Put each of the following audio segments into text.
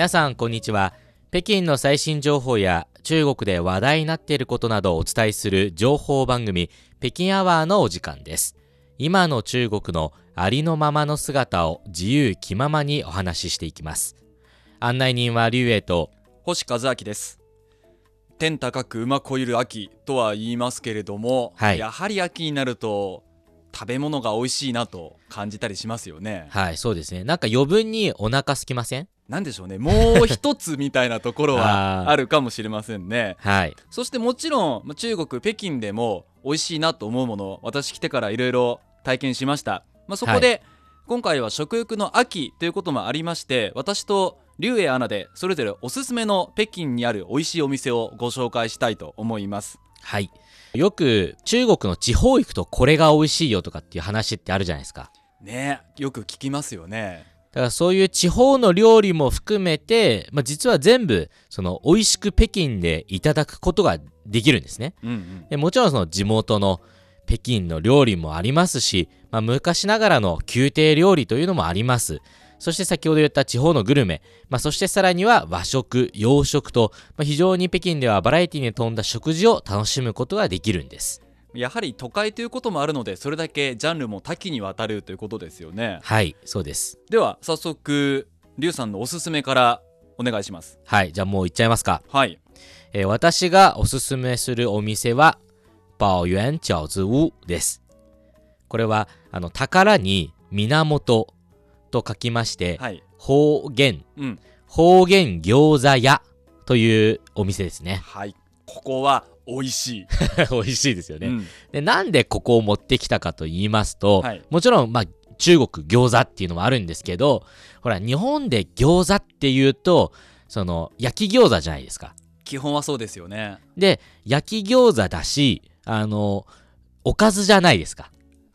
皆さんこんにちは。北京の最新情報や中国で話題になっていることなどをお伝えする情報番組北京アワーのお時間です。今の中国のありのままの姿を自由気ままにお話ししていきます。案内人は劉英と星和明です。天高く馬こゆる秋とは言いますけれども、はい。やはり秋になると食べ物が美味しいなと感じたりしますよね。はいそうですね。なんか余分にお腹空きません？なんでしょうね。もう一つみたいなところは あるかもしれませんね。はい。そしてもちろんまあ中国北京でも美味しいなと思うもの私来てからいろいろ体験しました、まあ、そこで、今回は食欲の秋ということもありまして私と劉英アナでそれぞれおすすめの北京にある美味しいお店をご紹介したいと思います。はい。よく中国の地方行くとこれが美味しいよとかっていう話ってあるじゃないですか。ねよく聞きますよねだからそういう地方の料理も含めて、まあ、実は全部その美味しく北京でいただくことができるんですね。うんうんでもちろんその地元の北京の料理もありますし、まあ、昔ながらの宮廷料理というのもあります。そして先ほど言った地方のグルメ、まあ、そしてさらには和食、洋食と、まあ、非常に北京ではバラエティに富んだ食事を楽しむことができるんです。やはり都会ということもあるのでそれだけジャンルも多岐にわたるということですよねはい、そうです。では早速劉さんのおすすめからお願いしますはい、じゃあもう行っちゃいますか。はいえー私がおすすめするお店は、宝源饺子屋です。これは、あの、宝に源と書きまして、はい方言、うん方言餃子屋というお店ですね。はいここは美味しい、美味しいですよね、うんで。なんでここを持ってきたかと言いますと、はいもちろん、まあ、中国餃子っていうのもあるんですけど、ほら、日本で餃子っていうと、その、焼き餃子じゃないですか。基本はそうですよねで、焼き餃子だし、あの、おかずじゃないですか。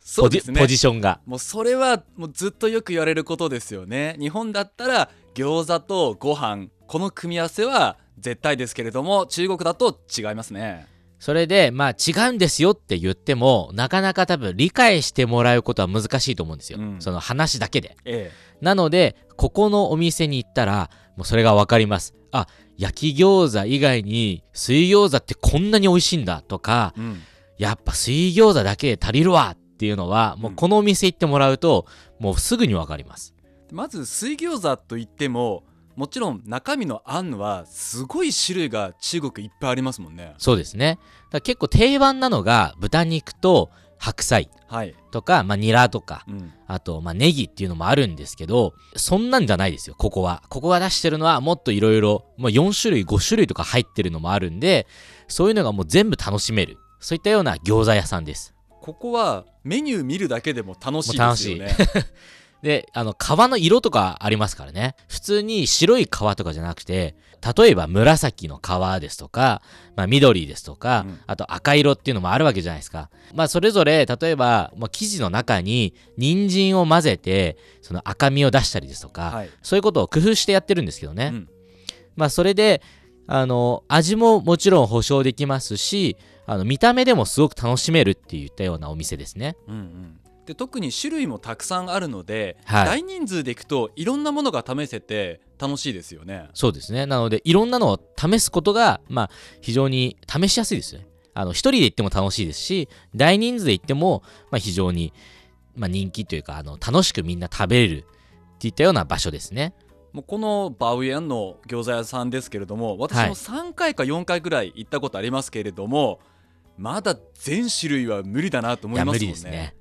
そうですねポジションが。もうそれはもうずっとよく言われることですよね日本だったら餃子とご飯この組み合わせは絶対ですけれども中国だと違いますねそれで、まあ違うんですよって言っても、なかなか多分理解してもらうことは難しいと思うんですよ。うんその話だけで。えなので、ここのお店に行ったら、もうそれがわかります。あ、焼き餃子以外に水餃子ってこんなに美味しいんだとか、えうんやっぱ水餃子だけで足りるわっていうのは、もうこのお店行ってもらうと、もうすぐにわかります。まず水餃子といってももちろん中身のあんはすごい種類が中国いっぱいありますもんねそうですね。だ結構定番なのが豚肉と白菜はい、とか、まあ、ニラとか、うん、あと、まあ、ネギっていうのもあるんですけど、そんなんじゃないですよ、ここは。ここが出してるのはもっといろいろ、まあ、4種類、5種類とか入ってるのもあるんで、そういうのがもう全部楽しめる。そういったような餃子屋さんです。ここはメニュー見るだけでも楽しいですよね で、あの、皮の色とかありますからね。普通に白い皮とかじゃなくて、例えば紫の皮ですとか、まあ、緑ですとか、うんあと赤色っていうのもあるわけじゃないですか。まあ、それぞれ、例えば、まあ、生地の中に人参を混ぜて、その赤みを出したりですとか、はい、そういうことを工夫してやってるんですけどね。うんまあ、それで、あの、味ももちろん保証できますし、あの、見た目でもすごく楽しめるっていったようなお店ですね。うんうん、で特に種類もたくさんあるので、はい大人数で行くといろんなものが試せて楽しいですよねそうですね。なので、いろんなのを試すことが、まあ、非常に試しやすいですよね。あの、一人で行っても楽しいですし、大人数で行っても、まあ、非常に、まあ、人気というか、あの、楽しくみんな食べれるっていったような場所ですね。もうこのバウヤンの餃子屋さんですけれども私はいも3回か4回ぐらい行ったことありますけれども、まだ全種類は無理だなと思いますもんね理ですね。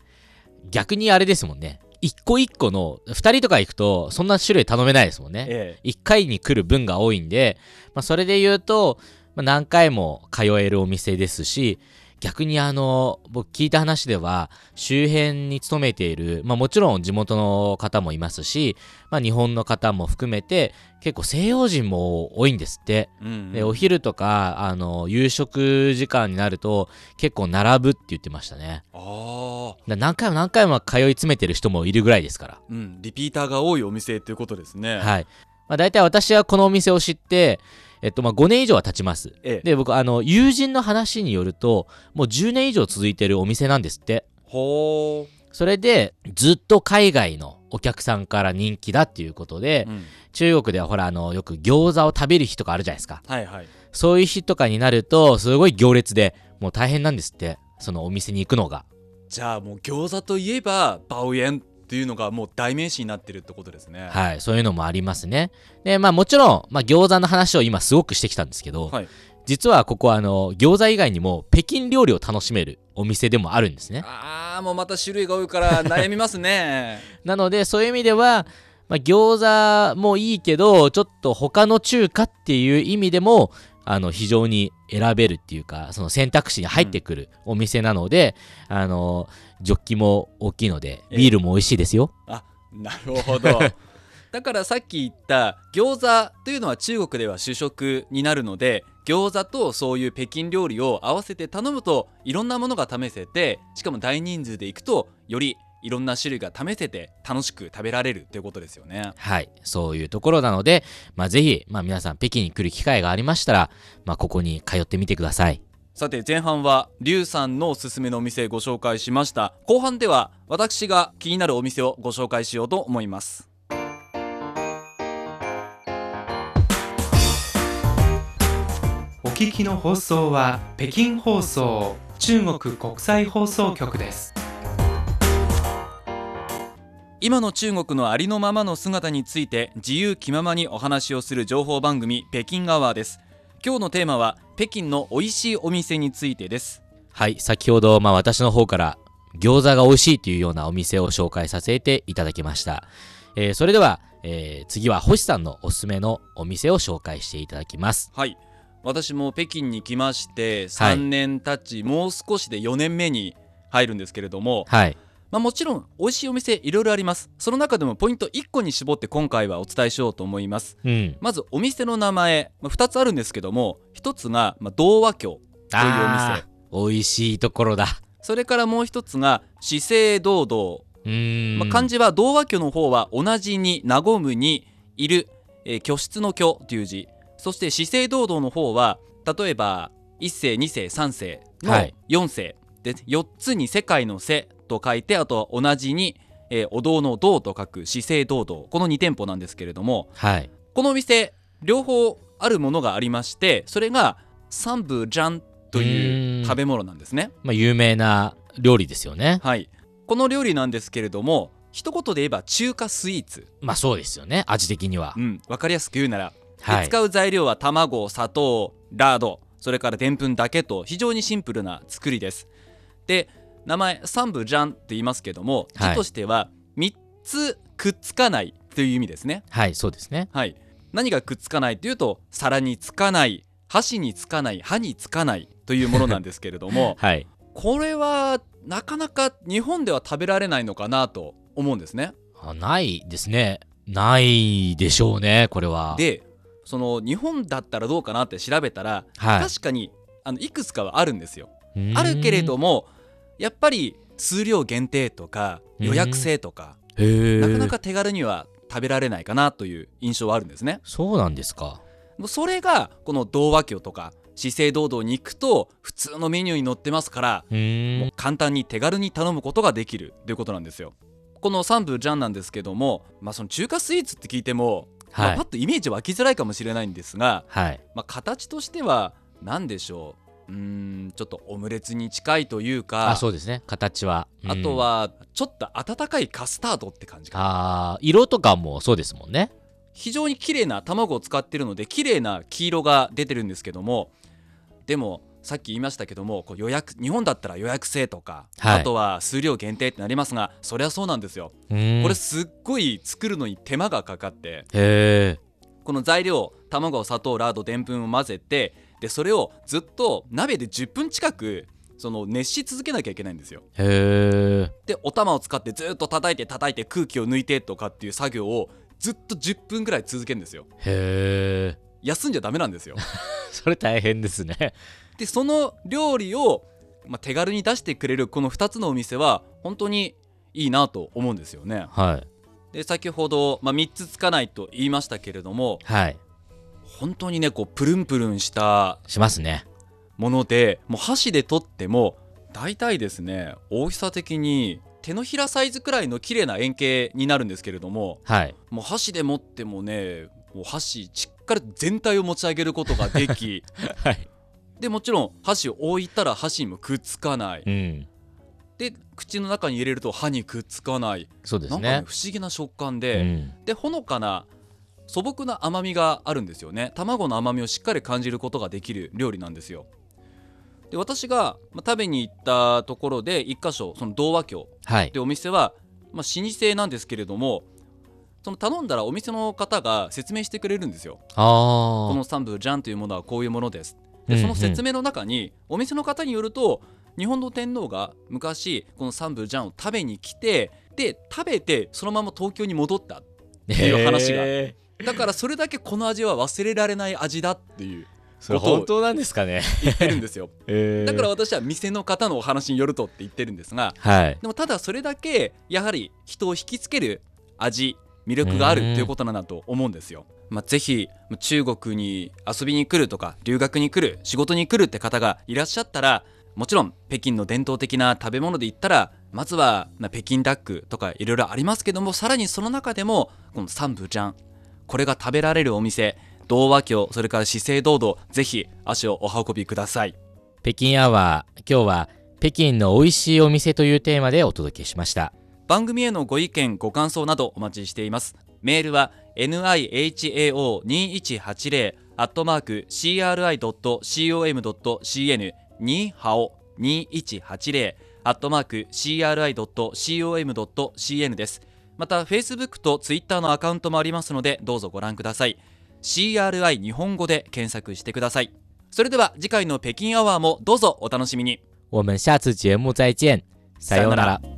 逆にあれですもんね。一個一個の、二人とか行くと、そんな種類頼めないですもんね。え1回に来る分が多いんで、まあ、それで言うと、まあ、何回も通えるお店ですし、逆にあの、僕聞いた話では、周辺に勤めている、まあもちろん地元の方もいますし、まあ日本の方も含めて、結構西洋人も多いんですって。えうんうんで、お昼とか、あの、夕食時間になると、結構並ぶって言ってましたね。ああだ何回も何回も通い詰めてる人もいるぐらいですから。うんリピーターが多いお店ということですねはい。まあ大体私はこのお店を知って、えっと、まあ5年以上は経ちます。ええ。で、僕、あの、友人の話によると、もう10年以上続いてるお店なんですって。ほそれで、ずっと海外のお客さんから人気だっていうことで、うん。中国ではほらあのよく餃子を食べる日とかあるじゃないですか。はいはい。そういう日とかになるとすごい行列でもう大変なんですって。そのお店に行くのが。じゃあもう餃子といえばバオエンっていうのがもう代名詞になってるってことですね。はいそういうのもありますね。でまあもちろん、まあ、餃子の話を今すごくしてきたんですけど、はい。実はここはあの餃子以外にも北京料理を楽しめるお店でもあるんですね。あーもうまた種類が多いから悩みますね。なのでそういう意味では、まあ、餃子もいいけどちょっと他の中華っていう意味でもあの非常に選べるっていうかその選択肢に入ってくるお店なので、あのジョッキも大きいのでええ。ビールも美味しいですよ、あなるほど。だからさっき言った餃子というのは中国では主食になるので餃子とそういう北京料理を合わせて頼むといろんなものが試せてしかも大人数で行くとよりいろんな種類が試せて楽しく食べられるということですよね。はいそういうところなので、まあ、ぜひ、まあ、皆さん北京に来る機会がありましたら、まあ、ここに通ってみてください。さて前半はリュウさんのおすすめのお店ご紹介しました。後半では私が気になるお店をご紹介しようと思います。お聞きの放送は北京放送中国国際放送局です今の中国のありのままの姿について自由気ままにお話をする情報番組北京アワーです。今日のテーマは北京の美味しいお店についてです。はい先ほど、まあ、私の方から餃子が美味しいというようなお店を紹介させていただきました、えーそれでは、えー次は星さんのおすすめのお店を紹介していただきます。はい。私も北京に来ましてはい。3年経ち、もう少しで4年目に入るんですけれども、はいまあ、もちろん美味しいお店いろいろあります。その中でもポイント1個に絞って今回はお伝えしようと思います。うん。まずお店の名前、まあ、2つあるんですけども1つが、まあ、童話郷というおあ店ー美味しいところだ。それからもう1つが姿勢堂々。まあ、漢字は童話居の方は同じに和むにいる、えー居室の居という字。そして姿勢堂々の方は例えば1世2世3世のはい。4世で4つに世界の世と書いてあとは同じに、えーお堂の堂と書く姿勢堂々。この2店舗なんですけれどもはい。このお店両方あるものがありましてそれがサンブジャンとういーうん。食べ物なんですね。まあ、有名な料理ですよね。はい、この料理なんですけれども一言で言えば中華スイーツ。まあそうですよね。味的には。うん、分かりやすく言うなら、ではい。使う材料は卵砂糖ラードそれからでんぷんだけと非常にシンプルな作りです。で名前三部ジャンって言いますけどもはい。字としては3つくっつかないという意味ですね。はいそうですね。はい。何がくっつかないというと皿につかない箸につかない歯につかないというものなんですけれども はい。これはなかなか日本では食べられないのかなと思うんですね。あないですね。ないでしょうねこれは。でその日本だったらどうかなって調べたら、はい。確かにあのいくつかはあるんですよ。あるけれどもやっぱり数量限定とか予約制とかへー。なかなか手軽には食べられないかなという印象はあるんですね。そうなんですか。それがこの童話郷とか姿勢堂々に行くと普通のメニューに載ってますからもう簡単に手軽に頼むことができるということなんですよ。この三部ジャンなんですけども、まあ、その中華スイーツって聞いても、まあはいパッとイメージ湧きづらいかもしれないんですが、はい。まあ、形としては何でしょう？うーんちょっとオムレツに近いというかあそうですね。形は。うん。あとはちょっと温かいカスタードって感じかな。あー色とかもそうですもんね。非常に綺麗な卵を使ってるので綺麗な黄色が出てるんですけどもでもさっき言いましたけどもこう予約日本だったら予約制とか、はい。あとは数量限定ってなりますがそりゃそうなんですよ、これすっごい作るのに手間がかかってこの材料卵砂糖ラードでんぷんを混ぜてでそれをずっと鍋で10分近くその熱し続けなきゃいけないんですよ。へえでお玉を使ってずっと叩いて叩いて空気を抜いてとかっていう作業をずっと10分ぐらい続けるんですよ。へえ休んじゃダメなんですよ。それ大変ですね。でその料理を、まあ、手軽に出してくれるこの2つのお店は本当にいいなと思うんですよね。はい。で先ほど、まあ、3つつかないと言いましたけれどもはい本当にねこうプルンプルンしたしますね。ものでもう箸で取っても大体ですね大きさ的に手のひらサイズくらいの綺麗な円形になるんですけれどもはい。もう箸で持ってもねもう箸しっかり全体を持ち上げることができ はい。でもちろん箸を置いたら箸にもくっつかない。うん。で口の中に入れると歯にくっつかない。そうですなんかねね不思議な食感うで、ん。でほのかな素朴な甘みがあるんですよね。卵の甘みをしっかり感じることができる料理なんですよ。で私がまあ食べに行ったところで一箇所その童話郷はい。でお店は、まあ、老舗なんですけれどもその頼んだらお店の方が説明してくれるんですよ。このサンブジャンというものはこういうものです。でその説明の中にお店の方によると日本の天皇が昔このサンブジャンを食べに来てで食べてそのまま東京に戻ったていう話がだからそれだけこの味は忘れられない味だっていう。それ本当なんですかね。言ってるんですよ。だからだ私は店の方のお話によるとって言ってるんですがはい。でもただそれだけやはり人を引きつける味魅力があるっていうことなんだと思うんですよ。まあ、ぜひ中国に遊びに来るとか留学に来る仕事に来るって方がいらっしゃったらもちろん北京の伝統的な食べ物で言ったらまずは、まあ、北京ダックとかいろいろありますけどもさらにその中でもこのサンブジャンこれが食べられるお店童話郷それから資生堂々ぜひ足をお運びください。北京アワー今日は北京の美味しいお店というテーマでお届けしました。番組へのご意見ご感想などお待ちしています。メールは nihao2180 アットマーク CRI.com.cn にハオ2180アットマーク CRI.com.cn ですまた Facebook と Twitter のアカウントもありますのでどうぞご覧ください。CRI 日本語で検索してください。それでは次回の北京アワーもどうぞお楽しみに。我们下次节目再见，さようなら。